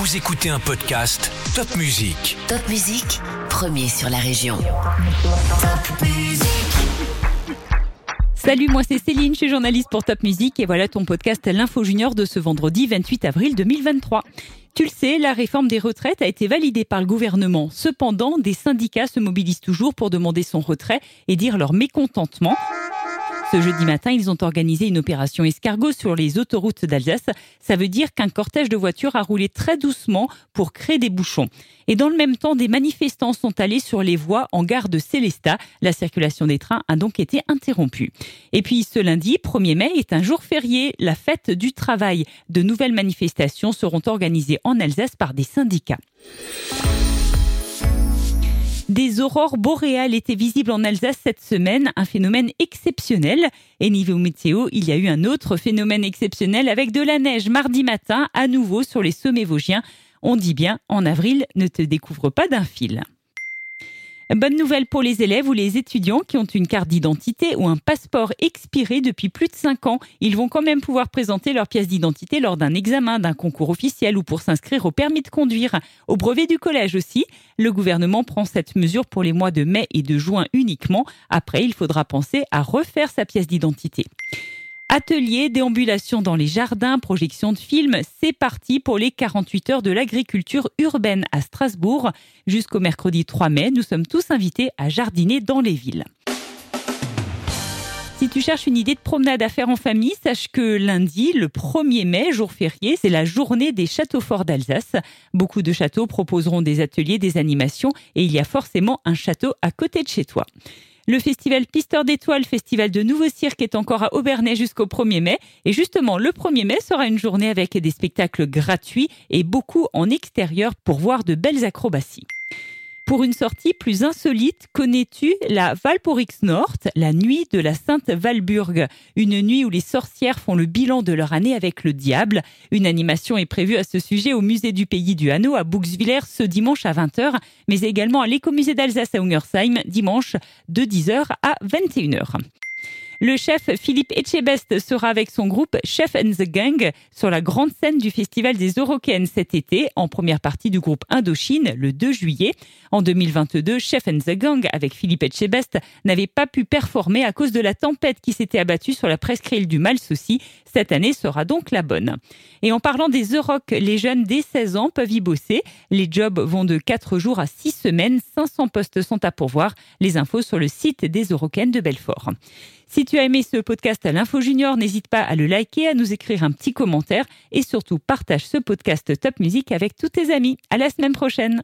Vous écoutez un podcast Top Music. Top Musique, premier sur la région. Salut, moi c'est Céline, je suis journaliste pour Top Music et voilà ton podcast L'Info Junior de ce vendredi 28 avril 2023. Tu le sais, la réforme des retraites a été validée par le gouvernement. Cependant, des syndicats se mobilisent toujours pour demander son retrait et dire leur mécontentement. Ce jeudi matin, ils ont organisé une opération escargot sur les autoroutes d'Alsace. Ça veut dire qu'un cortège de voitures a roulé très doucement pour créer des bouchons. Et dans le même temps, des manifestants sont allés sur les voies en gare de Célestat. La circulation des trains a donc été interrompue. Et puis ce lundi, 1er mai, est un jour férié, la fête du travail. De nouvelles manifestations seront organisées en Alsace par des syndicats. Des aurores boréales étaient visibles en Alsace cette semaine, un phénomène exceptionnel. Et niveau météo, il y a eu un autre phénomène exceptionnel avec de la neige mardi matin, à nouveau sur les sommets vosgiens. On dit bien, en avril, ne te découvre pas d'un fil. Bonne nouvelle pour les élèves ou les étudiants qui ont une carte d'identité ou un passeport expiré depuis plus de 5 ans. Ils vont quand même pouvoir présenter leur pièce d'identité lors d'un examen, d'un concours officiel ou pour s'inscrire au permis de conduire. Au brevet du collège aussi, le gouvernement prend cette mesure pour les mois de mai et de juin uniquement. Après, il faudra penser à refaire sa pièce d'identité. Ateliers, déambulation dans les jardins, projection de films, c'est parti pour les 48 heures de l'agriculture urbaine à Strasbourg. Jusqu'au mercredi 3 mai, nous sommes tous invités à jardiner dans les villes. Si tu cherches une idée de promenade à faire en famille, sache que lundi, le 1er mai, jour férié, c'est la journée des châteaux forts d'Alsace. Beaucoup de châteaux proposeront des ateliers, des animations et il y a forcément un château à côté de chez toi. Le festival Pisteur d'étoiles, festival de nouveau cirque, est encore à Aubernais jusqu'au 1er mai. Et justement, le 1er mai sera une journée avec des spectacles gratuits et beaucoup en extérieur pour voir de belles acrobaties. Pour une sortie plus insolite, connais-tu la Valporix Nord, la nuit de la Sainte Valburg Une nuit où les sorcières font le bilan de leur année avec le diable. Une animation est prévue à ce sujet au musée du Pays du Hanau à Buxwiller ce dimanche à 20h, mais également à l'écomusée d'Alsace à Ungersheim dimanche de 10h à 21h. Le chef Philippe Etchebest sera avec son groupe Chef and the Gang sur la grande scène du Festival des Eurocaines cet été, en première partie du groupe Indochine, le 2 juillet. En 2022, Chef and the Gang, avec Philippe Etchebest, n'avait pas pu performer à cause de la tempête qui s'était abattue sur la presqu'île du Mal Souci. Cette année sera donc la bonne. Et en parlant des Euroc, les jeunes dès 16 ans peuvent y bosser. Les jobs vont de 4 jours à 6 semaines. 500 postes sont à pourvoir. Les infos sur le site des Eurocaines de Belfort. Si tu as aimé ce podcast à l'Info Junior, n'hésite pas à le liker, à nous écrire un petit commentaire et surtout partage ce podcast Top Music avec tous tes amis. À la semaine prochaine.